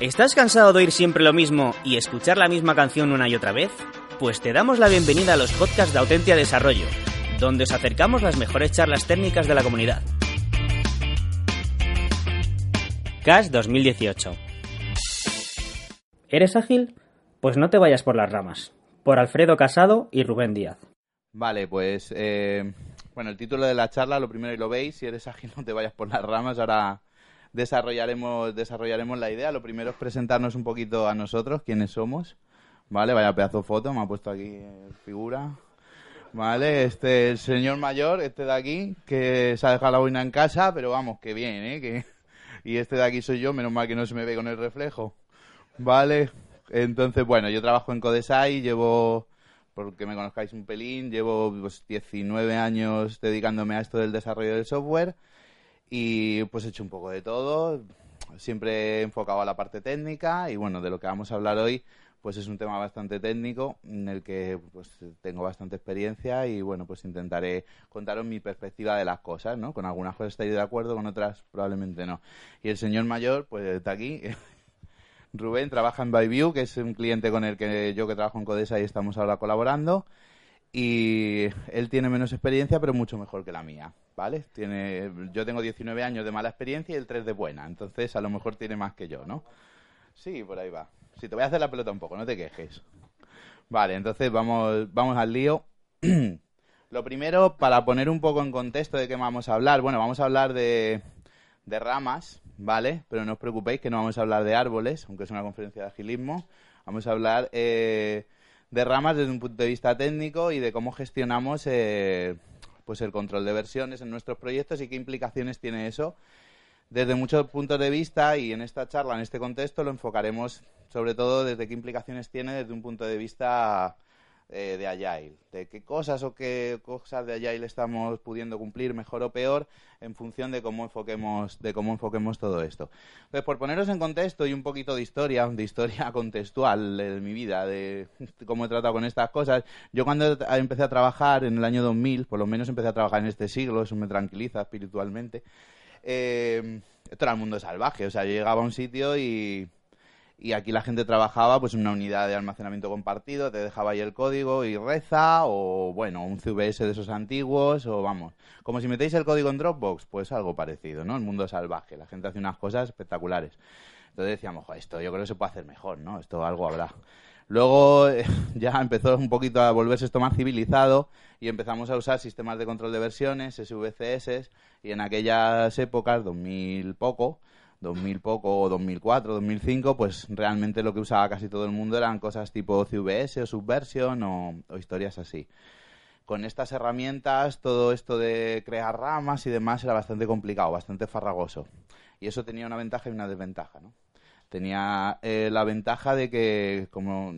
¿Estás cansado de oír siempre lo mismo y escuchar la misma canción una y otra vez? Pues te damos la bienvenida a los podcasts de Autentia Desarrollo, donde os acercamos las mejores charlas técnicas de la comunidad. CAS 2018 ¿Eres ágil? Pues no te vayas por las ramas. Por Alfredo Casado y Rubén Díaz. Vale, pues eh, bueno, el título de la charla, lo primero y lo veis, si eres ágil no te vayas por las ramas, ahora desarrollaremos, desarrollaremos la idea. Lo primero es presentarnos un poquito a nosotros, quiénes somos. Vale, vaya pedazo de foto, me ha puesto aquí eh, figura. Vale, este el señor mayor, este de aquí, que se ha dejado la boina en casa, pero vamos, que bien, ¿eh? Que... Y este de aquí soy yo, menos mal que no se me ve con el reflejo. Vale, entonces, bueno, yo trabajo en Codesai, llevo, porque me conozcáis un pelín, llevo 19 pues, años dedicándome a esto del desarrollo del software y pues he hecho un poco de todo, siempre enfocado a la parte técnica y bueno, de lo que vamos a hablar hoy pues es un tema bastante técnico en el que pues tengo bastante experiencia y bueno, pues intentaré contaros mi perspectiva de las cosas, ¿no? Con algunas cosas estáis de acuerdo, con otras probablemente no. Y el señor mayor pues está aquí. Rubén trabaja en ByView, que es un cliente con el que yo que trabajo en Codesa y estamos ahora colaborando y él tiene menos experiencia, pero mucho mejor que la mía, ¿vale? Tiene, yo tengo 19 años de mala experiencia y el 3 de buena, entonces a lo mejor tiene más que yo, ¿no? Sí, por ahí va. Si te voy a hacer la pelota un poco, no te quejes. Vale, entonces vamos, vamos al lío. lo primero, para poner un poco en contexto de qué vamos a hablar, bueno, vamos a hablar de, de ramas, ¿vale? Pero no os preocupéis que no vamos a hablar de árboles, aunque es una conferencia de agilismo. Vamos a hablar... Eh, de ramas desde un punto de vista técnico y de cómo gestionamos eh, pues el control de versiones en nuestros proyectos y qué implicaciones tiene eso. Desde muchos puntos de vista y en esta charla, en este contexto, lo enfocaremos sobre todo desde qué implicaciones tiene desde un punto de vista eh, de Agile, de qué cosas o qué cosas de Agile estamos pudiendo cumplir mejor o peor en función de cómo enfoquemos, de cómo enfoquemos todo esto. Pues por poneros en contexto y un poquito de historia, de historia contextual de mi vida, de cómo he tratado con estas cosas, yo cuando empecé a trabajar en el año 2000, por lo menos empecé a trabajar en este siglo, eso me tranquiliza espiritualmente, eh, era el mundo salvaje, o sea, yo llegaba a un sitio y y aquí la gente trabajaba pues en una unidad de almacenamiento compartido, te dejaba ahí el código y reza, o bueno, un CVS de esos antiguos, o vamos, como si metéis el código en Dropbox, pues algo parecido, ¿no? El mundo salvaje, la gente hace unas cosas espectaculares. Entonces decíamos, esto yo creo que se puede hacer mejor, ¿no? Esto algo habrá. Luego ya empezó un poquito a volverse esto más civilizado y empezamos a usar sistemas de control de versiones, SVCS, y en aquellas épocas, 2000 poco, 2000 poco o 2004, 2005, pues realmente lo que usaba casi todo el mundo eran cosas tipo CVS o Subversion o, historias así. Con estas herramientas, todo esto de crear ramas y demás era bastante complicado, bastante farragoso. Y eso tenía una ventaja y una desventaja, ¿no? Tenía eh, la ventaja de que como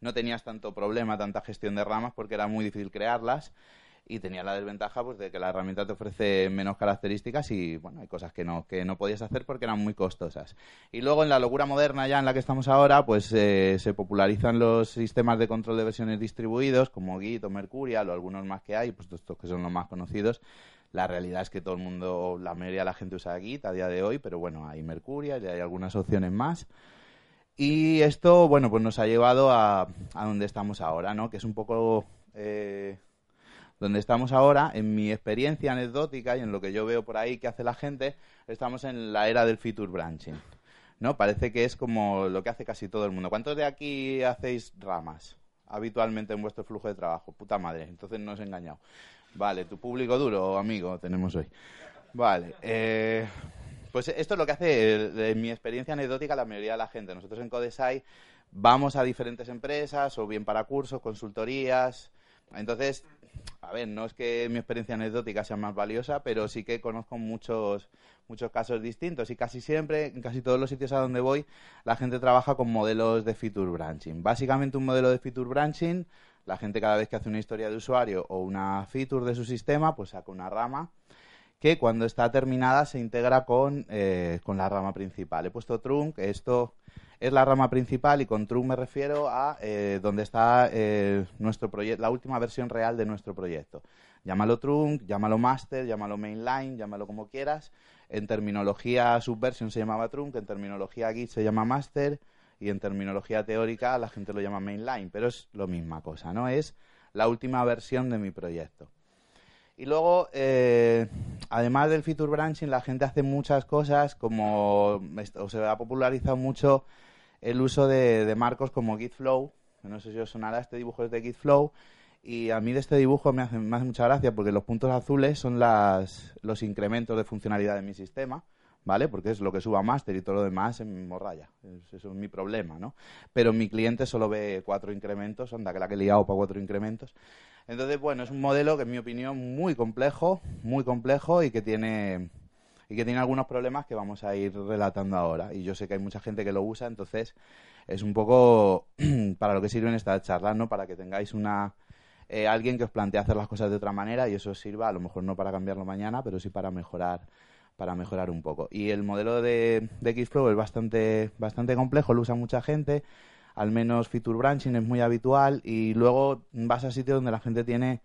no tenías tanto problema, tanta gestión de ramas, porque era muy difícil crearlas, y tenía la desventaja pues de que la herramienta te ofrece menos características y bueno hay cosas que no que no podías hacer porque eran muy costosas. Y luego en la locura moderna ya en la que estamos ahora pues eh, se popularizan los sistemas de control de versiones distribuidos como Git o Mercurial o algunos más que hay pues estos que son los más conocidos. La realidad es que todo el mundo la mayoría de la gente usa Git a día de hoy pero bueno hay Mercurial y hay algunas opciones más. Y esto bueno pues nos ha llevado a, a donde estamos ahora no que es un poco eh, donde estamos ahora, en mi experiencia anecdótica y en lo que yo veo por ahí que hace la gente, estamos en la era del feature branching. ¿No? Parece que es como lo que hace casi todo el mundo. ¿Cuántos de aquí hacéis ramas habitualmente en vuestro flujo de trabajo? Puta madre, entonces no os he engañado. Vale, tu público duro, amigo, tenemos hoy. Vale, eh, pues esto es lo que hace, en mi experiencia anecdótica, la mayoría de la gente. Nosotros en Codesai vamos a diferentes empresas, o bien para cursos, consultorías. Entonces, a ver, no es que mi experiencia anecdótica sea más valiosa, pero sí que conozco muchos, muchos casos distintos y casi siempre, en casi todos los sitios a donde voy, la gente trabaja con modelos de feature branching. Básicamente un modelo de feature branching, la gente cada vez que hace una historia de usuario o una feature de su sistema, pues saca una rama que cuando está terminada se integra con, eh, con la rama principal. He puesto trunk, esto es la rama principal y con trunk me refiero a eh, donde está eh, nuestro la última versión real de nuestro proyecto. Llámalo trunk, llámalo master, llámalo mainline, llámalo como quieras. En terminología subversion se llamaba trunk, en terminología git se llama master y en terminología teórica la gente lo llama mainline, pero es lo misma cosa, ¿no? Es la última versión de mi proyecto. Y luego, eh, además del feature branching, la gente hace muchas cosas como se ha popularizado mucho el uso de, marcos como GitFlow, no sé si os sonará, este dibujo es de GitFlow, y a mí de este dibujo me hace, me hace mucha gracia porque los puntos azules son las, los incrementos de funcionalidad de mi sistema, ¿vale? Porque es lo que suba máster y todo lo demás en morraya. eso es mi problema, ¿no? Pero mi cliente solo ve cuatro incrementos, anda, que la que he liado para cuatro incrementos. Entonces, bueno, es un modelo que en mi opinión muy complejo, muy complejo y que tiene y que tiene algunos problemas que vamos a ir relatando ahora. Y yo sé que hay mucha gente que lo usa, entonces es un poco para lo que sirven estas charlas, ¿no? Para que tengáis una eh, alguien que os plantee hacer las cosas de otra manera y eso sirva, a lo mejor no para cambiarlo mañana, pero sí para mejorar para mejorar un poco. Y el modelo de, Xflow es bastante, bastante complejo, lo usa mucha gente, al menos feature branching es muy habitual y luego vas a sitios donde la gente tiene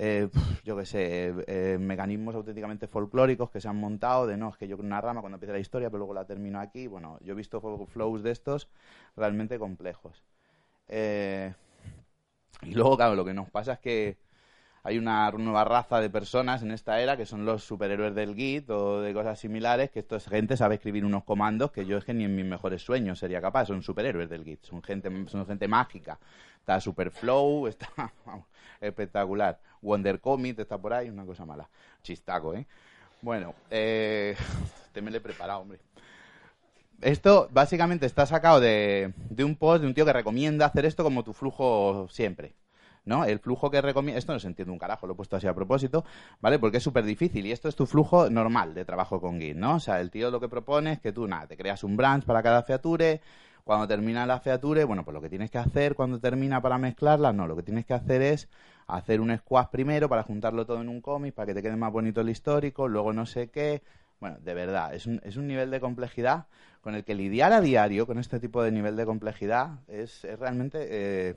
eh, yo qué sé, eh, mecanismos auténticamente folclóricos que se han montado de no, es que yo una rama cuando empieza la historia, pero luego la termino aquí. Bueno, yo he visto flows de estos realmente complejos. Eh, y luego, claro, lo que nos pasa es que hay una nueva raza de personas en esta era que son los superhéroes del Git o de cosas similares, que esta gente sabe escribir unos comandos que yo es que ni en mis mejores sueños sería capaz. Son superhéroes del Git, son gente, son gente mágica. Está Superflow, está espectacular. Wonder Comic está por ahí, una cosa mala. Chistaco, ¿eh? Bueno, eh, te me lo he preparado, hombre. Esto básicamente está sacado de un post de un tío que recomienda hacer esto como tu flujo siempre. ¿No? El flujo que recomienda, esto no se entiende un carajo, lo he puesto así a propósito, ¿vale? Porque es súper difícil y esto es tu flujo normal de trabajo con Git, ¿no? O sea, el tío lo que propone es que tú, nada, te creas un branch para cada feature, cuando termina la feature, bueno, pues lo que tienes que hacer cuando termina para mezclarlas, no, lo que tienes que hacer es hacer un squash primero para juntarlo todo en un cómic, para que te quede más bonito el histórico, luego no sé qué. Bueno, de verdad, es un, es un nivel de complejidad con el que lidiar a diario con este tipo de nivel de complejidad es, es realmente eh,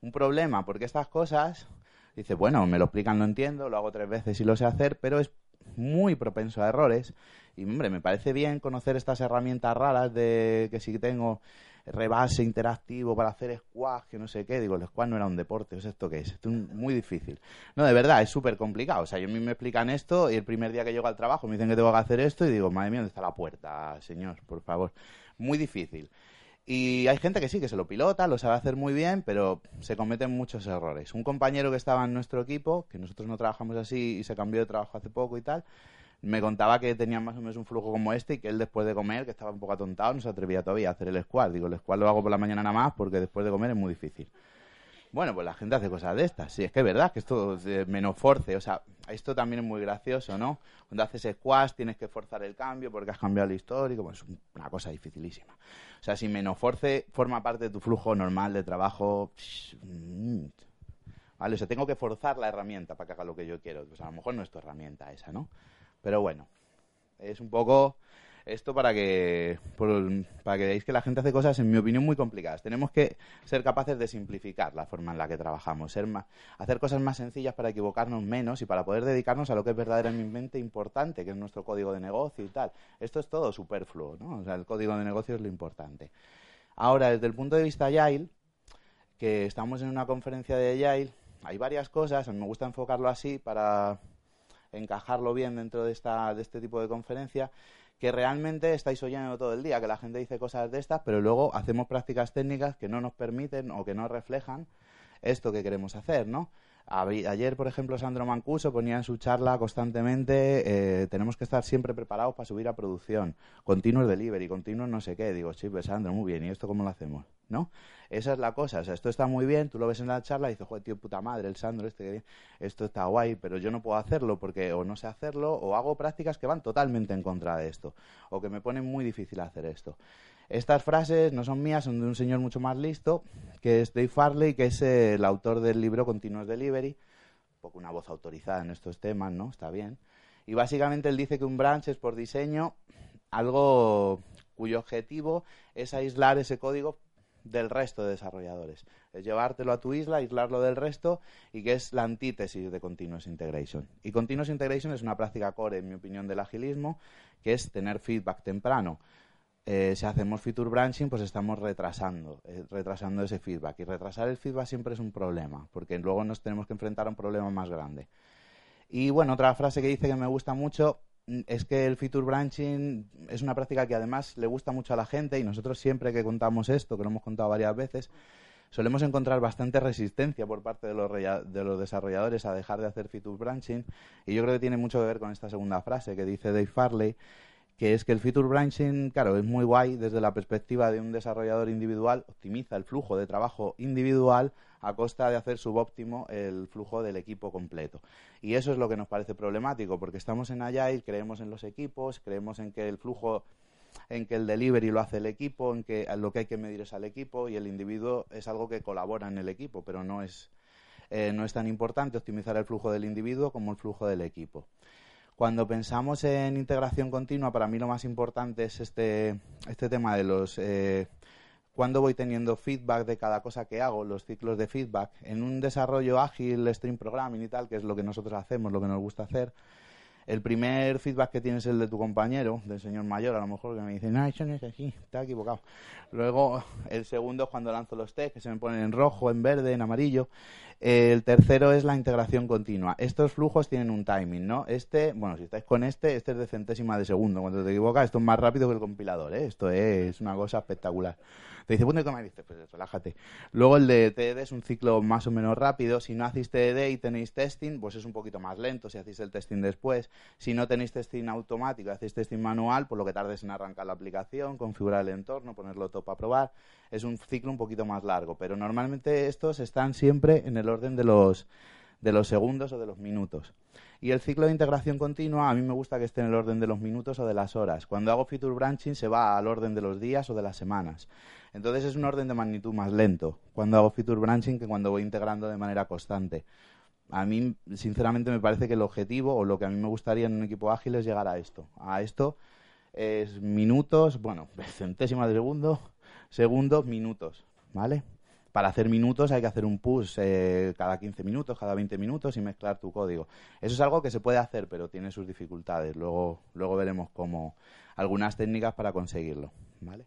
un problema, porque estas cosas, dice, bueno, me lo explican, lo entiendo, lo hago tres veces y lo sé hacer, pero es muy propenso a errores. Y, hombre, me parece bien conocer estas herramientas raras de que si tengo rebase interactivo para hacer squash, que no sé qué. Digo, el squash no era un deporte, ¿es esto qué es? Esto es muy difícil. No, de verdad, es súper complicado. O sea, yo a mí me explican esto y el primer día que llego al trabajo me dicen que tengo que hacer esto y digo, madre mía, ¿dónde está la puerta, señor? Por favor. Muy difícil. Y hay gente que sí, que se lo pilota, lo sabe hacer muy bien, pero se cometen muchos errores. Un compañero que estaba en nuestro equipo, que nosotros no trabajamos así y se cambió de trabajo hace poco y tal, me contaba que tenía más o menos un flujo como este y que él después de comer, que estaba un poco atontado, no se atrevía todavía a hacer el squad. Digo, el squad lo hago por la mañana nada más porque después de comer es muy difícil. Bueno, pues la gente hace cosas de estas. Sí, es que es verdad que esto es menos force. O sea, esto también es muy gracioso, ¿no? Cuando haces squash tienes que forzar el cambio porque has cambiado el histórico. Pues es una cosa dificilísima. O sea, si menos force forma parte de tu flujo normal de trabajo... Vale, o sea, tengo que forzar la herramienta para que haga lo que yo quiero. Pues a lo mejor no es tu herramienta esa, ¿no? Pero bueno, es un poco esto para que, para que veáis que la gente hace cosas, en mi opinión, muy complicadas. Tenemos que ser capaces de simplificar la forma en la que trabajamos, ser más, hacer cosas más sencillas para equivocarnos menos y para poder dedicarnos a lo que es verdaderamente importante, que es nuestro código de negocio y tal. Esto es todo superfluo, ¿no? O sea, el código de negocio es lo importante. Ahora, desde el punto de vista Agile, que estamos en una conferencia de Agile, hay varias cosas, a me gusta enfocarlo así para encajarlo bien dentro de, esta, de este tipo de conferencia, que realmente estáis oyendo todo el día, que la gente dice cosas de estas, pero luego hacemos prácticas técnicas que no nos permiten o que no reflejan esto que queremos hacer, ¿no? Ayer, por ejemplo, Sandro Mancuso ponía en su charla constantemente, eh, tenemos que estar siempre preparados para subir a producción, continuos delivery, continuos no sé qué. Digo, sí, pues Sandro, muy bien, ¿y esto cómo lo hacemos? ¿No? Esa es la cosa, o sea, esto está muy bien, tú lo ves en la charla y dices, joder, tío, puta madre, el Sandro este, esto está guay, pero yo no puedo hacerlo porque o no sé hacerlo o hago prácticas que van totalmente en contra de esto, o que me ponen muy difícil hacer esto. Estas frases no son mías, son de un señor mucho más listo, que es Dave Farley, que es el autor del libro Continuous Delivery, un poco una voz autorizada en estos temas, ¿no? Está bien. Y básicamente él dice que un branch es por diseño algo cuyo objetivo es aislar ese código del resto de desarrolladores. Es llevártelo a tu isla, aislarlo del resto y que es la antítesis de Continuous Integration. Y Continuous Integration es una práctica core, en mi opinión, del agilismo, que es tener feedback temprano. Eh, si hacemos feature branching, pues estamos retrasando, eh, retrasando ese feedback. Y retrasar el feedback siempre es un problema, porque luego nos tenemos que enfrentar a un problema más grande. Y bueno, otra frase que dice que me gusta mucho es que el feature branching es una práctica que además le gusta mucho a la gente y nosotros siempre que contamos esto, que lo hemos contado varias veces, solemos encontrar bastante resistencia por parte de los, de los desarrolladores a dejar de hacer feature branching. Y yo creo que tiene mucho que ver con esta segunda frase que dice Dave Farley que es que el feature branching, claro, es muy guay desde la perspectiva de un desarrollador individual, optimiza el flujo de trabajo individual a costa de hacer subóptimo el flujo del equipo completo. Y eso es lo que nos parece problemático, porque estamos en Agile, creemos en los equipos, creemos en que el flujo en que el delivery lo hace el equipo, en que lo que hay que medir es al equipo y el individuo es algo que colabora en el equipo, pero no es, eh, no es tan importante optimizar el flujo del individuo como el flujo del equipo. Cuando pensamos en integración continua, para mí lo más importante es este, este tema de los... Eh, cuando voy teniendo feedback de cada cosa que hago, los ciclos de feedback. En un desarrollo ágil, stream programming y tal, que es lo que nosotros hacemos, lo que nos gusta hacer, el primer feedback que tienes es el de tu compañero, del señor mayor, a lo mejor que me dice, no, eso no es está equivocado. Luego, el segundo es cuando lanzo los test, que se me ponen en rojo, en verde, en amarillo. El tercero es la integración continua. Estos flujos tienen un timing, ¿no? Este, bueno, si estáis con este, este es de centésima de segundo. Cuando te equivocas, esto es más rápido que el compilador, ¿eh? Esto es una cosa espectacular. Te dice, punto y coma, dices, pues relájate. Luego el de TDD es un ciclo más o menos rápido. Si no hacéis TDD y tenéis testing, pues es un poquito más lento si hacéis el testing después. Si no tenéis testing automático, hacéis testing manual, pues lo que tardes en arrancar la aplicación, configurar el entorno, ponerlo todo para probar. Es un ciclo un poquito más largo, pero normalmente estos están siempre en el orden de los de los segundos o de los minutos. Y el ciclo de integración continua a mí me gusta que esté en el orden de los minutos o de las horas. Cuando hago feature branching se va al orden de los días o de las semanas. Entonces es un orden de magnitud más lento cuando hago feature branching que cuando voy integrando de manera constante. A mí, sinceramente, me parece que el objetivo o lo que a mí me gustaría en un equipo ágil es llegar a esto. A esto es minutos, bueno, centésimas de segundo, segundos, minutos, ¿vale? Para hacer minutos hay que hacer un push eh, cada 15 minutos, cada 20 minutos y mezclar tu código. Eso es algo que se puede hacer, pero tiene sus dificultades. Luego, luego veremos cómo algunas técnicas para conseguirlo. ¿Vale?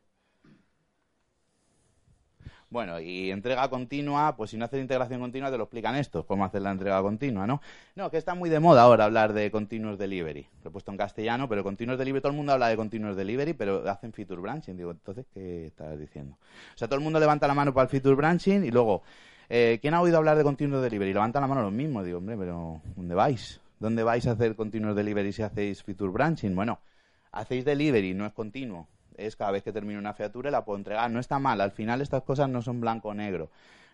Bueno, y entrega continua, pues si no haces integración continua te lo explican esto, cómo hacer la entrega continua, ¿no? No, que está muy de moda ahora hablar de continuous delivery. Lo he puesto en castellano, pero continuous delivery, todo el mundo habla de continuous delivery, pero hacen feature branching. Digo, entonces, ¿qué estás diciendo? O sea, todo el mundo levanta la mano para el feature branching y luego, eh, ¿quién ha oído hablar de continuous delivery? Levanta la mano los mismos. Digo, hombre, pero ¿dónde vais? ¿Dónde vais a hacer continuous delivery si hacéis feature branching? Bueno, hacéis delivery, no es continuo es cada vez que termino una featura la puedo entregar. No está mal, al final estas cosas no son blanco o negro.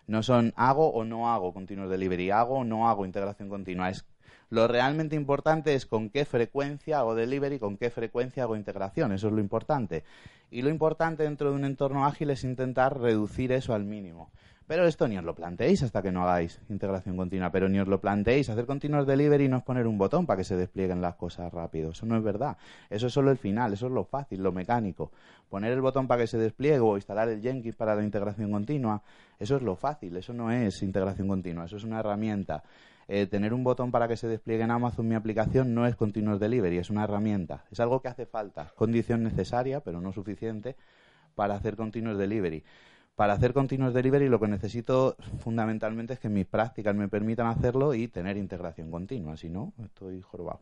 No son hago o no hago continuous delivery, hago o no hago integración continua. Es, lo realmente importante es con qué frecuencia hago delivery, con qué frecuencia hago integración. Eso es lo importante. Y lo importante dentro de un entorno ágil es intentar reducir eso al mínimo. Pero esto ni os lo planteéis hasta que no hagáis integración continua. Pero ni os lo planteéis. Hacer continuous delivery no es poner un botón para que se desplieguen las cosas rápido. Eso no es verdad. Eso es solo el final. Eso es lo fácil, lo mecánico. Poner el botón para que se despliegue o instalar el Jenkins para la integración continua. Eso es lo fácil. Eso no es integración continua. Eso es una herramienta. Eh, tener un botón para que se despliegue en Amazon mi aplicación no es continuous delivery. Es una herramienta. Es algo que hace falta. Condición necesaria, pero no suficiente para hacer continuous delivery para hacer continuous delivery lo que necesito fundamentalmente es que mis prácticas me permitan hacerlo y tener integración continua, si no, estoy jorobado.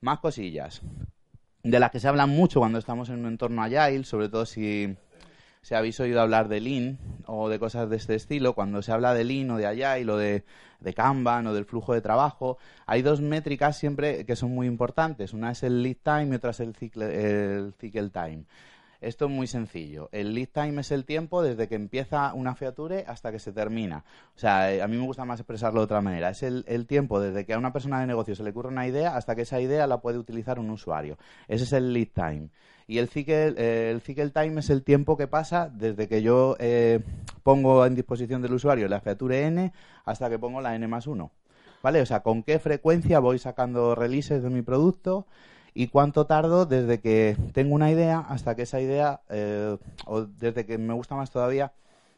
Más cosillas, de las que se hablan mucho cuando estamos en un entorno agile, sobre todo si, se habéis oído hablar de Lean o de cosas de este estilo, cuando se habla de Lean o de Agile o de, de Kanban o del flujo de trabajo, hay dos métricas siempre que son muy importantes. Una es el lead time y otra es el el cycle time. Esto es muy sencillo. El lead time es el tiempo desde que empieza una feature hasta que se termina. O sea, eh, a mí me gusta más expresarlo de otra manera. Es el, tiempo desde que a una persona de negocio se le ocurre una idea hasta que esa idea la puede utilizar un usuario. Ese es el lead time. Y el cycle, eh, el cycle time es el tiempo que pasa desde que yo eh, pongo en disposición del usuario la feature n hasta que pongo la n más 1. ¿Vale? O sea, con qué frecuencia voy sacando releases de mi producto y cuánto tardo desde que tengo una idea hasta que esa idea, eh, o desde que me gusta más todavía,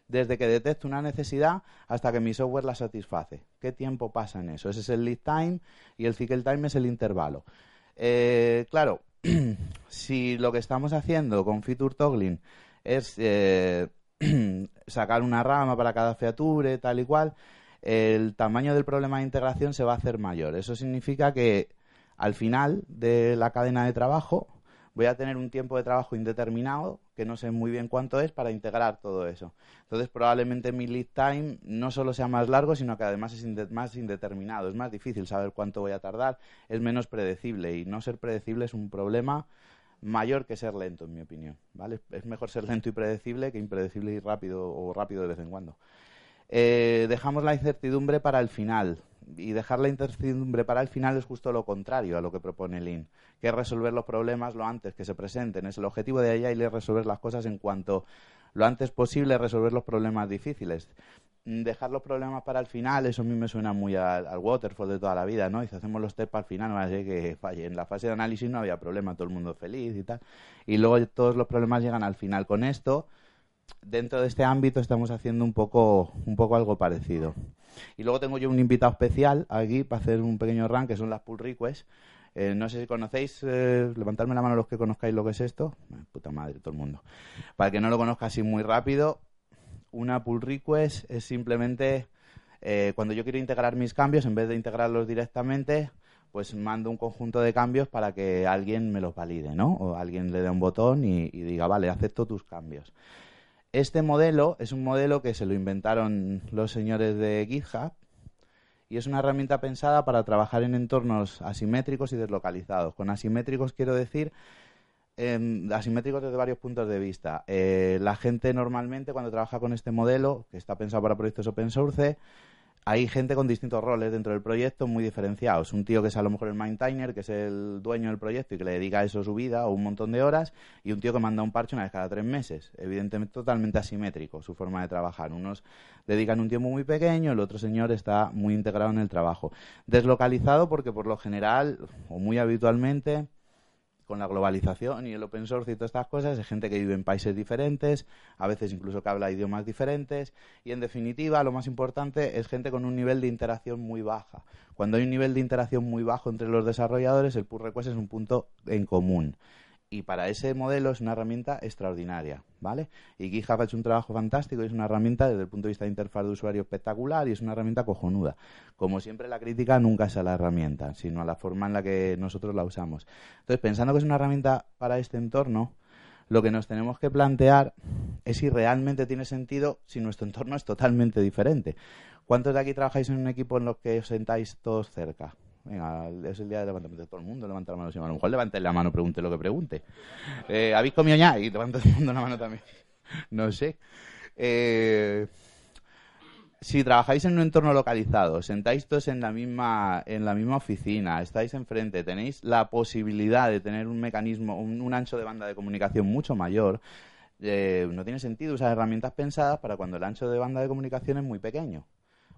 desde que detecto una necesidad hasta que mi software la satisface. ¿Qué tiempo pasa en eso? Ese es el lead time y el cycle time es el intervalo. Eh, claro, si lo que estamos haciendo con feature toggling es eh, sacar una rama para cada feature, tal y cual, el tamaño del problema de integración se va a hacer mayor. Eso significa que al final de la cadena de trabajo voy a tener un tiempo de trabajo indeterminado, que no sé muy bien cuánto es, para integrar todo eso. Entonces, probablemente mi lead time no solo sea más largo, sino que además es más indeterminado. Es más difícil saber cuánto voy a tardar, es menos predecible y no ser predecible es un problema mayor que ser lento, en mi opinión. ¿vale? Es mejor ser lento y predecible que impredecible y rápido o rápido de vez en cuando. Eh, dejamos la incertidumbre para el final. Y dejar la incertidumbre para el final es justo lo contrario a lo que propone Lean, que es resolver los problemas lo antes que se presenten. Es el objetivo de y es resolver las cosas en cuanto lo antes posible resolver los problemas difíciles. Dejar los problemas para el final, eso a mí me suena muy al, waterfall de toda la vida, ¿no? Y hacemos los test para el final, no ser que falle. En la fase de análisis no había problema, todo el mundo feliz y tal. Y luego todos los problemas llegan al final. Con esto dentro de este ámbito estamos haciendo un poco, un poco algo parecido. Y luego tengo yo un invitado especial aquí para hacer un pequeño rank, que son las pull requests. Eh, no sé si conocéis, eh, levantadme la mano los que conozcáis lo que es esto. Eh, puta madre, todo el mundo. Para el que no lo conozca así muy rápido, una pull request es simplemente eh, cuando yo quiero integrar mis cambios, en vez de integrarlos directamente, pues mando un conjunto de cambios para que alguien me los valide, ¿no? O alguien le dé un botón y diga, vale, acepto tus cambios. Este modelo es un modelo que se lo inventaron los señores de GitHub y es una herramienta pensada para trabajar en entornos asimétricos y deslocalizados. Con asimétricos quiero decir em, asimétricos desde varios puntos de vista. Eh, la gente normalmente cuando trabaja con este modelo, que está pensado para proyectos open source, hay gente con distintos roles dentro del proyecto muy diferenciados. Un tío que es a lo mejor el maintainer, que es el dueño del proyecto y que le dedica a eso su vida o un montón de horas, y un tío que manda un parche una vez cada tres meses. Evidentemente totalmente asimétrico su forma de trabajar. Unos dedican un tiempo muy pequeño, el otro señor está muy integrado en el trabajo. Deslocalizado porque por lo general, o muy habitualmente, con la globalización y el open source y todas estas cosas, hay gente que vive en países diferentes, a veces incluso que habla idiomas diferentes, y en definitiva, lo más importante es gente con un nivel de interacción muy baja. Cuando hay un nivel de interacción muy bajo entre los desarrolladores, el pull request es un punto en común y para ese modelo es una herramienta extraordinaria, ¿vale? Y GitHub ha hecho un trabajo fantástico es una herramienta desde el punto de vista de interfaz de usuario espectacular y es una herramienta cojonuda. Como siempre, la crítica nunca es a la herramienta, sino a la forma en la que nosotros la usamos. Entonces, pensando que es una herramienta para este entorno, lo que nos tenemos que plantear es si realmente tiene sentido si nuestro entorno es totalmente diferente. ¿Cuántos de aquí trabajáis en un equipo en los que os sentáis todos cerca? Venga, es el día de levantamiento de todo el mundo, levanta la mano. A lo mejor levante la mano, pregunte lo que pregunte. Eh, ¿Habéis comido ya? Y levanta todo el mundo la mano también. No sé. Eh, si trabajáis en un entorno localizado, sentáis todos en la misma, en la misma oficina, estáis enfrente, tenéis la posibilidad de tener un mecanismo, un, ancho de banda de comunicación mucho mayor, eh, no tiene sentido usar herramientas pensadas para cuando el ancho de banda de comunicación es muy pequeño.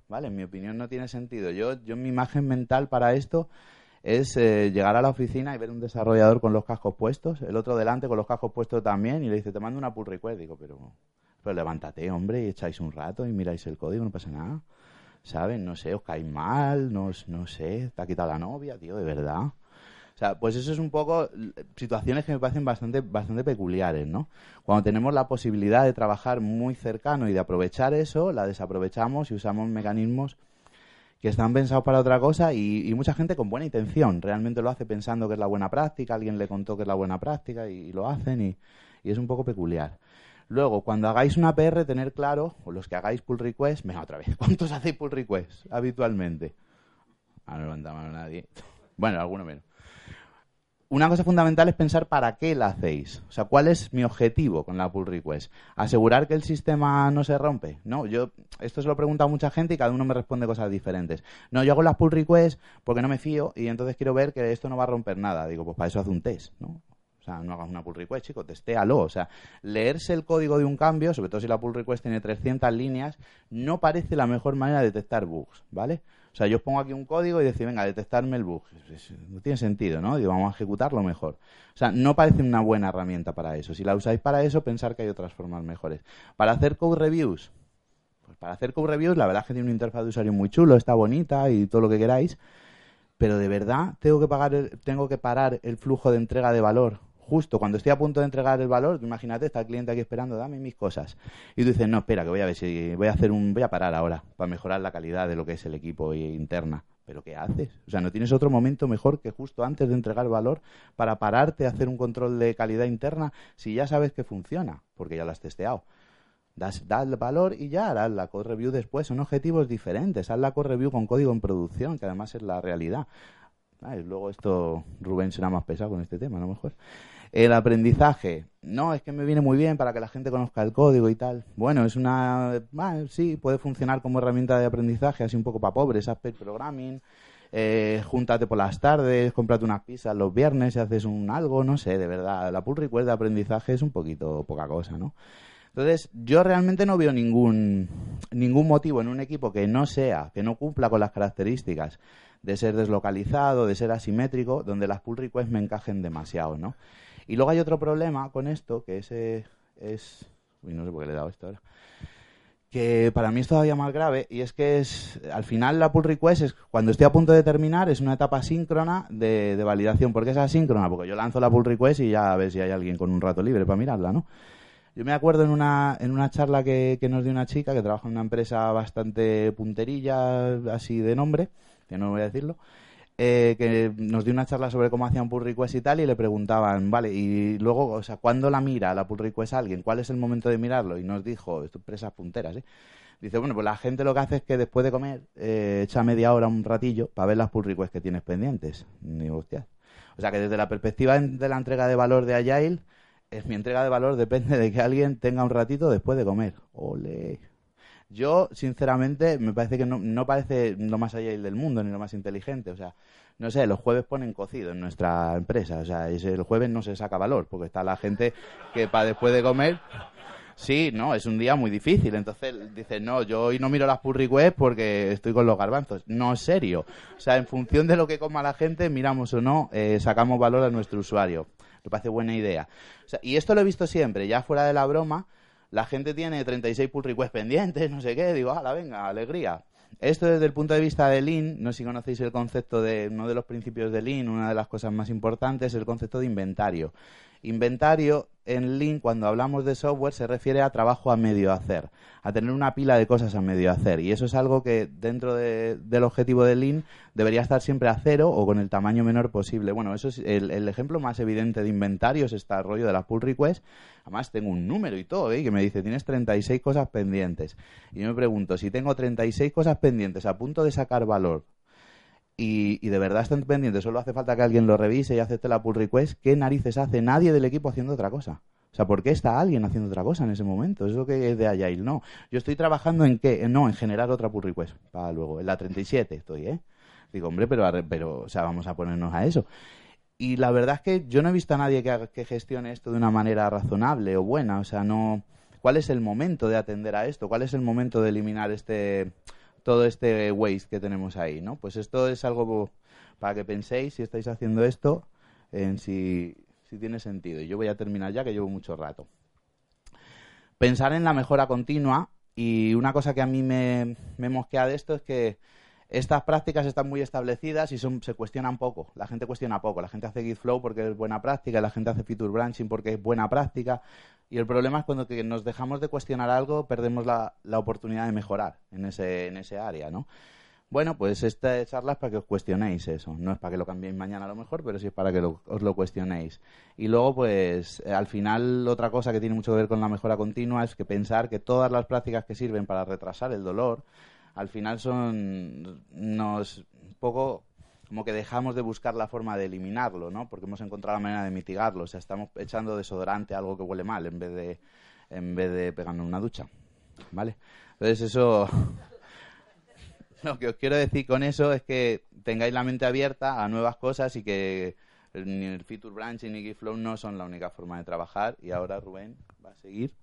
¿Vale? En mi opinión no tiene sentido. Yo, yo mi imagen mental para esto es eh, llegar a la oficina y ver un desarrollador con los cascos puestos, el otro delante con los cascos puestos también, y le dice, te mando una pull request. Digo, pero, pero levántate, hombre, y echáis un rato y miráis el código, no pasa nada. ¿Saben? No sé, os cae mal, no, no sé, te ha quitado la novia, tío, de verdad. O sea, pues eso es un poco situaciones que me parecen bastante, bastante peculiares, ¿no? Cuando tenemos la posibilidad de trabajar muy cercano y de aprovechar eso, la desaprovechamos y usamos mecanismos que están pensados para otra cosa y, mucha gente con buena intención realmente lo hace pensando que es la buena práctica, alguien le contó que es la buena práctica y, lo hacen y, es un poco peculiar. Luego, cuando hagáis una PR, tener claro, o los que hagáis pull request, venga otra vez, ¿cuántos hacéis pull request habitualmente? Ah, no levanta mano nadie. Bueno, alguno menos una cosa fundamental es pensar para qué la hacéis. O sea, ¿cuál es mi objetivo con la pull request? ¿Asegurar que el sistema no se rompe? No, yo esto se lo he preguntado mucha gente y cada uno me responde cosas diferentes. No, yo hago las pull requests porque no me fío y entonces quiero ver que esto no va a romper nada. Digo, pues para eso hace un test, ¿no? O sea, no hagas una pull request, chico, testéalo. O sea, leerse el código de un cambio, sobre todo si la pull request tiene 300 líneas, no parece la mejor manera de detectar bugs, ¿vale? O sea, yo os pongo aquí un código y decir, venga, detectarme el bug. No tiene sentido, ¿no? Digo, vamos a ejecutarlo mejor. O sea, no parece una buena herramienta para eso. Si la usáis para eso, pensar que hay otras formas mejores. Para hacer code reviews, pues para hacer code reviews, la verdad es que tiene una interfaz de usuario muy chulo, está bonita y todo lo que queráis. Pero de verdad tengo que pagar, tengo que parar el flujo de entrega de valor justo cuando estoy a punto de entregar el valor, imagínate, está el cliente aquí esperando, dame mis cosas. Y tú dices, no, espera, que voy a ver si voy a hacer un, voy a parar ahora para mejorar la calidad de lo que es el equipo interna. ¿Pero qué haces? O sea, ¿no tienes otro momento mejor que justo antes de entregar valor para pararte a hacer un control de calidad interna si ya sabes que funciona? Porque ya lo has testeado. Das, das el valor y ya harás la code review después. Son objetivos diferentes. Haz la code review con código en producción, que además es la realidad. luego esto, Rubén será más pesado con este tema, a lo mejor. El aprendizaje, no, es que me viene muy bien para que la gente conozca el código y tal. Bueno, es una, sí, puede funcionar como herramienta de aprendizaje, así un poco para pobres, aspect programming, eh, júntate por las tardes, cómprate unas pizzas los viernes y haces un algo, no sé, de verdad, la pull request de aprendizaje es un poquito poca cosa, ¿no? Entonces, yo realmente no veo ningún, ningún motivo en un equipo que no sea, que no cumpla con las características de ser deslocalizado, de ser asimétrico, donde las pull requests me encajen demasiado, ¿no? Y luego hay otro problema con esto, que ese es... Uy, no sé por qué le he dado esto ahora. Que para mí es todavía más grave y es que es al final la pull request es cuando estoy a punto de terminar es una etapa síncrona de, validación. ¿Por qué es asíncrona? Porque yo lanzo la pull request y ya a ver si hay alguien con un rato libre para mirarla, ¿no? Yo me acuerdo en una, en una charla que, que nos dio una chica que trabaja en una empresa bastante punterilla, así de nombre, que no voy a decirlo, eh, que nos dio una charla sobre cómo hacían pull request y tal, y le preguntaban, vale, y luego, o sea, ¿cuándo la mira la pull request a alguien? ¿Cuál es el momento de mirarlo? Y nos dijo, esto empresas punteras, ¿eh? Dice, bueno, pues la gente lo que hace es que después de comer eh, echa media hora, un ratillo, para ver las pull requests que tienes pendientes. Ni hostia. O sea que desde la perspectiva de la entrega de valor de Agile, mi entrega de valor depende de que alguien tenga un ratito después de comer. Ole. Yo, sinceramente, me parece que no, no parece lo más allá del mundo ni lo más inteligente. O sea, no sé, los jueves ponen cocido en nuestra empresa. O sea, el jueves no se saca valor porque está la gente que para después de comer. Sí, no, es un día muy difícil. Entonces dice, no, yo hoy no miro las pull porque estoy con los garbanzos. No, es serio. O sea, en función de lo que coma la gente, miramos o no, eh, sacamos valor a nuestro usuario. Me parece buena idea. O sea, y esto lo he visto siempre, ya fuera de la broma la gente tiene 36 pull requests pendientes, no sé qué, digo, la venga, alegría. Esto desde el punto de vista de Lean, no sé si conocéis el concepto de uno de los principios de Lean, una de las cosas más importantes es el concepto de inventario. Inventario en Lean, cuando hablamos de software, se refiere a trabajo a medio hacer, a tener una pila de cosas a medio hacer. Y eso es algo que dentro del objetivo de Lean debería estar siempre a cero o con el tamaño menor posible. Bueno, eso es el, ejemplo más evidente de inventario, es este rollo de la pull request. Además, tengo un número y todo, ¿eh? que me dice, tienes 36 cosas pendientes. Y yo me pregunto, si tengo 36 cosas pendientes a punto de sacar valor, y, de verdad están pendientes, solo hace falta que alguien lo revise y acepte la pull request, ¿qué narices hace nadie del equipo haciendo otra cosa? O sea, ¿por qué está alguien haciendo otra cosa en ese momento? Es lo que es de Agile. No, yo estoy trabajando en qué? No, en generar otra pull request para luego. En la 37 estoy, ¿eh? Digo, hombre, pero, pero o sea, vamos a ponernos a eso. Y la verdad es que yo no he visto a nadie que, que gestione esto de una manera razonable o buena. O sea, no... ¿Cuál es el momento de atender a esto? ¿Cuál es el momento de eliminar este todo este waste que tenemos ahí, ¿no? Pues esto es algo para que penséis si estáis haciendo esto en si, tiene sentido. Y yo voy a terminar ya que llevo mucho rato. Pensar en la mejora continua y una cosa que a mí me mosquea de esto es que estas prácticas están muy establecidas y son, se cuestionan poco. La gente cuestiona poco. La gente hace Git Flow porque es buena práctica, la gente hace Feature Branching porque es buena práctica. Y el problema es cuando nos dejamos de cuestionar algo, perdemos la, oportunidad de mejorar en ese, en ese área, ¿no? Bueno, pues esta charla es para que os cuestionéis eso. No es para que lo cambiéis mañana a lo mejor, pero sí es para que os lo cuestionéis. Y luego, pues, al final, otra cosa que tiene mucho que ver con la mejora continua es que pensar que todas las prácticas que sirven para retrasar el dolor, al final son nos poco como que dejamos de buscar la forma de eliminarlo, ¿no? Porque hemos encontrado la manera de mitigarlo. O sea, estamos echando desodorante a algo que huele mal en vez de en vez de pegarnos una ducha, ¿vale? Entonces eso lo que os quiero decir con eso es que tengáis la mente abierta a nuevas cosas y que ni el feature branching ni Gitflow no son la única forma de trabajar y ahora Rubén va a seguir.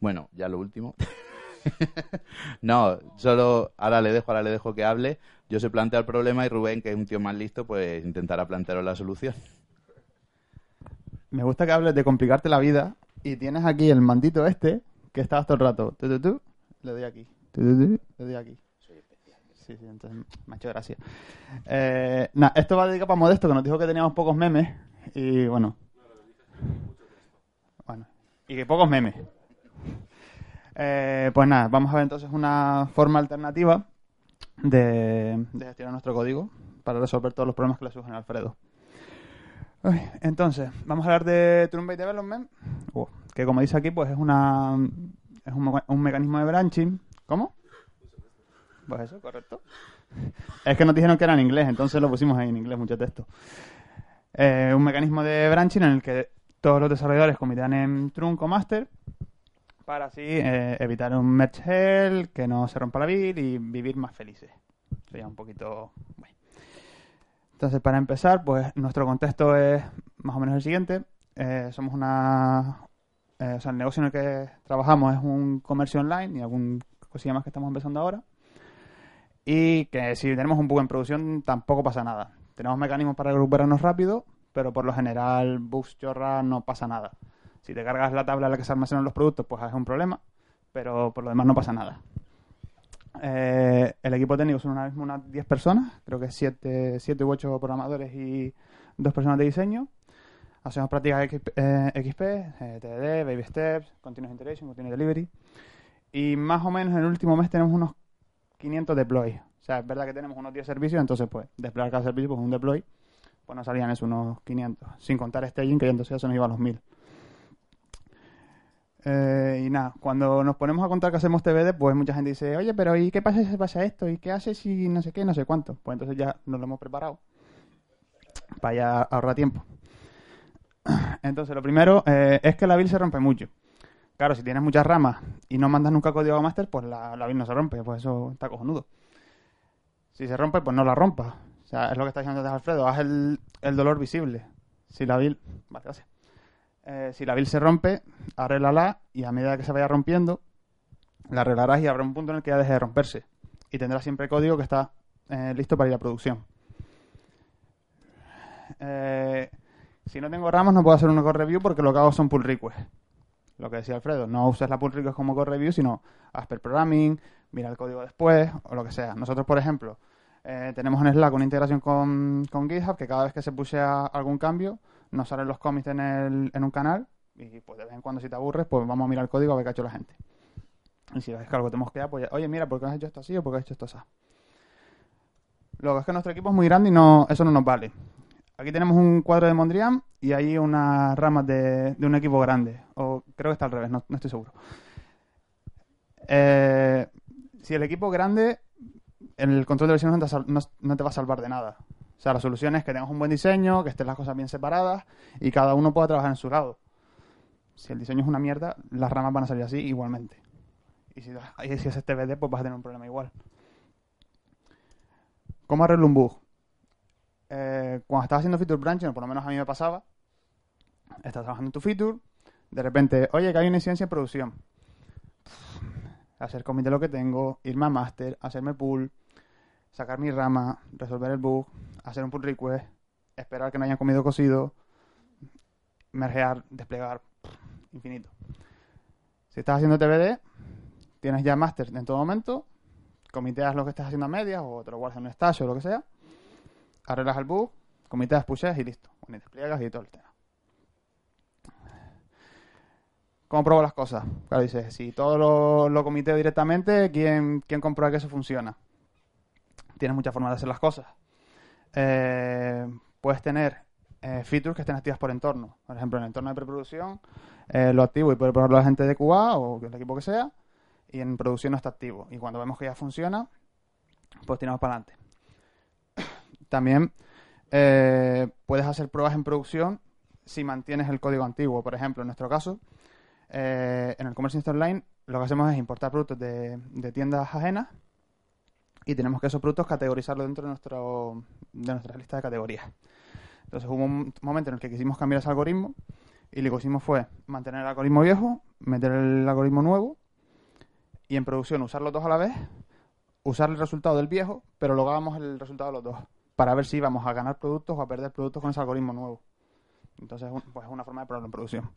Bueno, ya lo último. no, solo ahora le dejo, ahora le dejo que hable. Yo se plantea el problema y Rubén, que es un tío más listo, pues intentará plantearos la solución. Me gusta que hables de complicarte la vida y tienes aquí el mandito este que estabas todo el rato. Tú, le doy aquí. Tú, le doy aquí. Sí, sí, entonces me ha. Eh, esto va dedicado para Modesto, que nos dijo que teníamos pocos memes. Y bueno. Bueno, y que pocos memes. Eh, pues nada, vamos a ver entonces una forma alternativa de, gestionar nuestro código para resolver todos los problemas que le surgen a Alfredo. Entonces, vamos a hablar de Turn-Based Development, uh, que como dice aquí, pues es una es un, me- un mecanismo de branching. ¿Cómo? Pues eso, correcto. Es que nos dijeron que era en inglés, entonces lo pusimos ahí en inglés, mucho texto. Eh, un mecanismo de branching en el que todos los desarrolladores combinan en trunk o master para así eh, evitar un merge hell, que no se rompa la build y vivir más felices. Sería un poquito... bueno. Entonces, para empezar, pues nuestro contexto es más o menos el siguiente. Eh, somos una... eh, o sea, el negocio en el que trabajamos es un comercio online y algún cosilla más que estamos empezando ahora. Y que si tenemos un bug en producción tampoco pasa nada. Tenemos mecanismos para recuperarnos rápido, pero por lo general bugs chorra no pasa nada. Si te cargas la tabla en la que se almacenan los productos, pues es un problema, pero por lo demás no pasa nada. Eh, el equipo técnico son una misma unas 10 personas, creo que 7, 7 u 8 programadores y dos personas de diseño. Hacemos prácticas XP, eh, eh, TDD, Baby Steps, Continuous Integration, Continuous Delivery. Y más o menos en el último mes tenemos unos 500 deploys. O sea, es verdad que tenemos unos 10 servicios, entonces pues desplegar cada servicio, pues un deploy, pues nos salían esos unos 500. Sin contar staging, que entonces ya se nos iba a los 1000. Eh, y nada, cuando nos ponemos a contar que hacemos TBD, pues mucha gente dice, oye, pero ¿y qué pasa si pasa esto? ¿Y qué haces si no sé qué, no sé cuánto? Pues entonces ya nos lo hemos preparado para ya ahorrar tiempo. Entonces, lo primero eh, es que la build se rompe mucho. Claro, si tienes muchas ramas y no mandas nunca código a master, pues la, la build no se rompe, pues eso está cojonudo. Si se rompe, pues no la rompas. O sea, es lo que está diciendo antes Alfredo, haz el, el dolor visible. Si la build... Vale, gracias. Eh, si la build se rompe, arréglala y a medida que se vaya rompiendo, la arreglarás y habrá un punto en el que ya deje de romperse. Y tendrás siempre código que está eh, listo para ir a producción. Eh, si no tengo ramas no puedo hacer un code review porque lo que hago son pull requests. Lo que decía Alfredo, no uses la pull request como code review, sino haz per programming, mira el código después o lo que sea. Nosotros, por ejemplo, eh, tenemos en Slack una integración con, con GitHub que cada vez que se pushea algún cambio nos salen los commits en, el, en un canal y pues de vez en cuando si te aburres pues vamos a mirar el código a ver qué ha hecho la gente. Y si que algo te mosquea, pues oye mira, ¿por qué has hecho esto así o por qué has hecho esto así? Lo que es que nuestro equipo es muy grande y no eso no nos vale. Aquí tenemos un cuadro de Mondrian y hay unas ramas de, de un equipo grande. O creo que está al revés, no, no estoy seguro. Eh, si el equipo grande, el control de versiones no no- no te va a salvar de nada. O sea, la solución es que tengas un buen diseño, que estén las cosas bien separadas y cada uno pueda trabajar en su lado. Si el diseño es una mierda, las ramas van a salir así igualmente. Y si, y si es TBD, pues vas a tener un problema igual. ¿Cómo arreglo un bug? Eh, cuando estás haciendo feature branching, o por lo menos a mí me pasaba, estás trabajando en tu feature, de repente, oye, que hay una incidencia en producción. Hacer commit de lo que tengo, irme a master, hacerme pull, sacar mi rama, resolver el bug, hacer un pull request, esperar que no hayan comido cocido, mergear, desplegar, infinito. Si estás haciendo TBD, tienes ya master en todo momento, comiteas lo que estás haciendo a medias o te lo guardas en un stash o lo que sea, arreglas el bug, comiteas, pushes y listo. Bueno, y todo el tema. ¿Cómo pruebo las cosas? Claro, dices, si todo lo, lo comiteo directamente, ¿quién, ¿quién comprueba que eso funciona? Tienes muchas formas de hacer las cosas. Eh, puedes tener eh, features que estén activas por entorno. Por ejemplo, en el entorno de preproducción eh, lo activo y puede probarlo la gente de QA o el equipo que sea. Y en producción no está activo. Y cuando vemos que ya funciona, pues tiramos para adelante. También puedes hacer pruebas en producción si mantienes el código antiguo. Por ejemplo, en nuestro caso, en el Commerce Online lo que hacemos es importar productos de tiendas ajenas y tenemos que esos productos categorizarlos dentro de, nuestro, de nuestra lista de categorías. Entonces hubo un momento en el que quisimos cambiar ese algoritmo y lo que hicimos fue mantener el algoritmo viejo, meter el algoritmo nuevo y en producción usar los dos a la vez, usar el resultado del viejo, pero luego hagamos el resultado de los dos para ver si íbamos a ganar productos o a perder productos con ese algoritmo nuevo. Entonces, pues es una forma de probarlo en producción.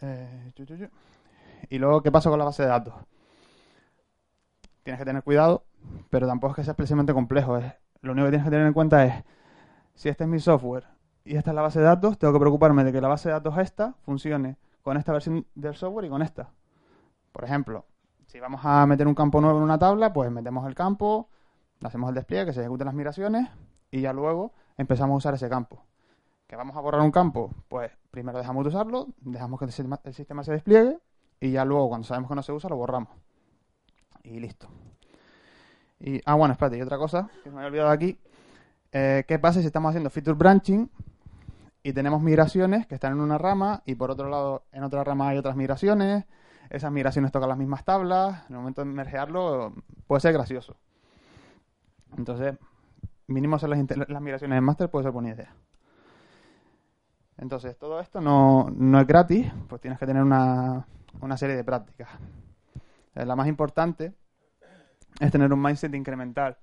Eh, y luego, ¿qué pasa con la base de datos? Tienes que tener cuidado, pero tampoco es que sea especialmente complejo. Lo único que tienes que tener en cuenta es, si este es mi software y esta es la base de datos, tengo que preocuparme de que la base de datos esta funcione con esta versión del software y con esta. Por ejemplo, si vamos a meter un campo nuevo en una tabla, pues metemos el campo, hacemos el despliegue, que se ejecuten las migraciones y ya luego empezamos a usar ese campo. ¿Que vamos a borrar un campo? Pues primero dejamos de usarlo, dejamos que el sistema, se despliegue y ya luego cuando sabemos que no se usa lo borramos. Y listo. Y, ah, bueno, espérate, y otra cosa que me había olvidado aquí. Eh, ¿Qué pasa si estamos haciendo feature branching y tenemos migraciones que están en una rama y por otro lado en otra rama hay otras migraciones? Esas migraciones tocan las mismas tablas. En el momento de mergearlo puede ser gracioso. Entonces, mínimo hacer las, las migraciones en master puede ser buena idea. Entonces, todo esto no, no es gratis, pues tienes que tener una, una serie de prácticas. La más importante es tener un mindset incremental.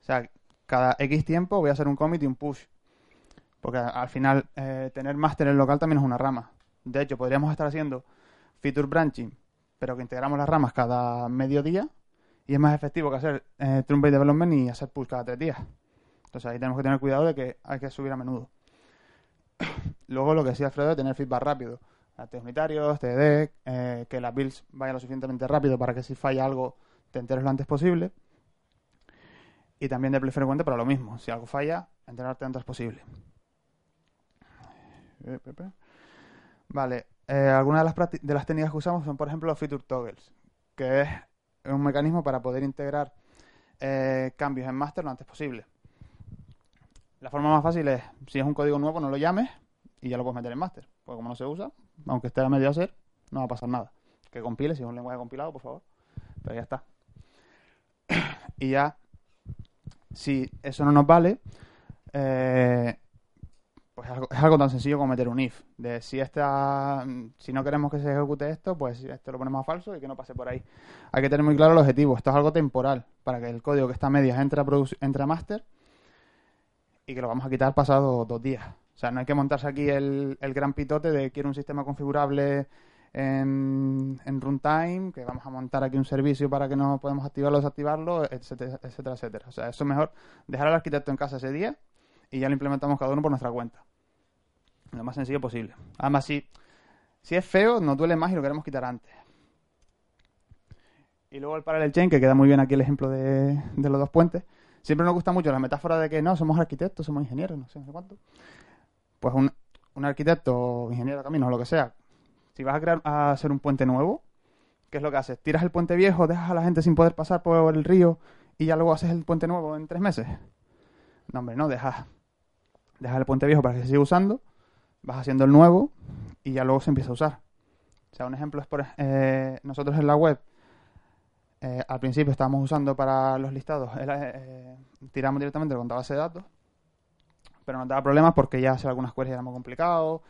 O sea, cada X tiempo voy a hacer un commit y un push. Porque al final, eh, tener máster en local también es una rama. De hecho, podríamos estar haciendo feature branching, pero que integramos las ramas cada medio día. Y es más efectivo que hacer eh, Development y hacer push cada tres días. Entonces ahí tenemos que tener cuidado de que hay que subir a menudo. Luego lo que decía Alfredo de tener feedback rápido. Test unitarios, TD, eh, que las builds vayan lo suficientemente rápido para que si falla algo te enteres lo antes posible. Y también de play frecuente para lo mismo. Si algo falla, enterarte antes posible. Vale. Eh, algunas de las, técnicas que usamos son, por ejemplo, los feature toggles, que es un mecanismo para poder integrar eh, cambios en master lo antes posible. La forma más fácil es, si es un código nuevo, no lo llames y ya lo puedes meter en master. Porque como no se usa, aunque esté a medio hacer, no va a pasar nada. Que compile, si es un lenguaje compilado, por favor. Pero ya está. y ya, si eso no nos vale, eh, pues es algo, tan sencillo como meter un if. De si esta, si no queremos que se ejecute esto, pues esto lo ponemos a falso y que no pase por ahí. Hay que tener muy claro el objetivo. Esto es algo temporal, para que el código que está a medias entre a, entre a master y que lo vamos a quitar pasado dos días. O sea, no hay que montarse aquí el, gran pitote de quiero un sistema configurable en, runtime, que vamos a montar aquí un servicio para que no podemos activarlo o desactivarlo, etcétera, etcétera, etcétera. O sea, eso es mejor dejar al arquitecto en casa ese día y ya lo implementamos cada uno por nuestra cuenta. Lo más sencillo posible. Además, si, si es feo, nos duele más y lo queremos quitar antes. Y luego el parallel chain, que queda muy bien aquí el ejemplo de, de los dos puentes. Siempre nos gusta mucho la metáfora de que no, somos arquitectos, somos ingenieros, no sé, no sé cuánto. Pues un, un arquitecto, ingeniero de caminos, lo que sea, si vas a crear a hacer un puente nuevo, ¿qué es lo que haces? ¿Tiras el puente viejo, dejas a la gente sin poder pasar por el río y ya luego haces el puente nuevo en tres meses? No, hombre, no, dejas, dejas el puente viejo para que se siga usando, vas haciendo el nuevo y ya luego se empieza a usar. O sea, un ejemplo es por eh, nosotros en la web eh, al principio estábamos usando para los listados, eh, tiramos directamente con base de datos, pero nos daba problemas porque ya hacer algunas queries era muy complicado,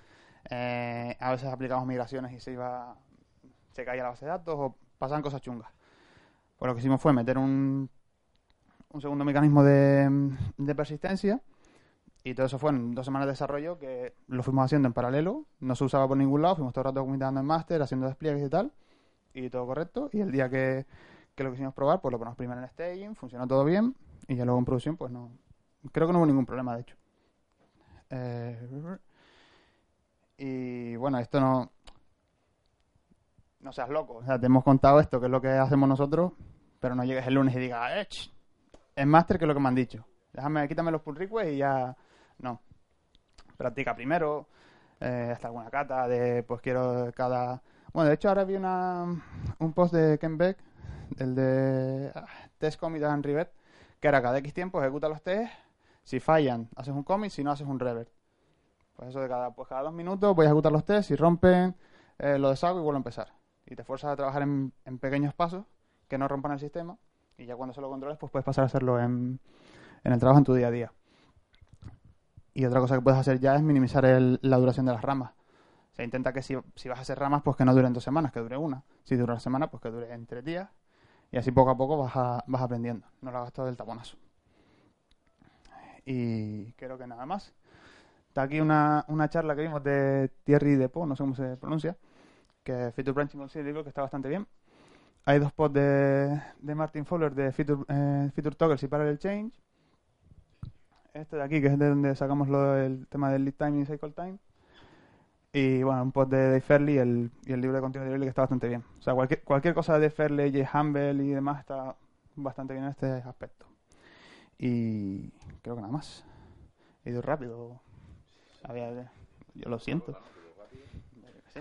eh, a veces aplicamos migraciones y se iba se caía la base de datos o pasaban cosas chungas. Pues lo que hicimos fue meter un, un segundo mecanismo de, de persistencia y todo eso fue en dos semanas de desarrollo que lo fuimos haciendo en paralelo, no se usaba por ningún lado, fuimos todo el rato documentando en máster, haciendo despliegues y tal, y todo correcto. Y el día que, que lo quisimos probar, pues lo ponemos primero en staging, funcionó todo bien y ya luego en producción, pues no. Creo que no hubo ningún problema, de hecho. Eh, y bueno, esto no. No seas loco. O sea, te hemos contado esto, que es lo que hacemos nosotros, pero no llegues el lunes y digas, ¡eh! Es máster que es lo que me han dicho. Déjame, quítame los pull requests y ya. No. Practica primero, eh, hasta alguna cata de, pues quiero cada. Bueno, de hecho ahora vi una, un post de Ken Beck el de ah, test commit and revert, que era cada X tiempo ejecuta los tests, si fallan haces un commit, si no haces un revert. Pues eso de cada, pues cada dos minutos voy a ejecutar los tests, si rompen eh, lo deshago y vuelvo a empezar. Y te fuerzas a trabajar en, pequeños pasos que no rompan el sistema y ya cuando se lo controles pues puedes pasar a hacerlo en, el trabajo en tu día a día. Y otra cosa que puedes hacer ya es minimizar la duración de las ramas. Se intenta que si, si vas a hacer ramas, pues que no duren dos semanas, que dure una. Si dura una semana, pues que dure en tres días. Y así poco a poco vas, a- vas aprendiendo. No lo hagas todo del taponazo. Y creo que nada más. Está aquí una, una charla que vimos de Thierry Depot, no sé cómo se pronuncia, que es Feature Branching on Serial, que está bastante bien. Hay dos posts de, de Martin Fowler de Feature, eh, feature Toggles y Parallel Change. Este de aquí, que es de donde sacamos lo, el tema del lead time y cycle time. Y bueno, un post de Dave Fairley el, y el libro de contenido Fairley que está bastante bien. O sea, cualquier, cualquier cosa de Fairley, Jay Humble y demás está bastante bien en este aspecto. Y creo que nada más. He ido rápido. Yo lo siento. Yo. Sí,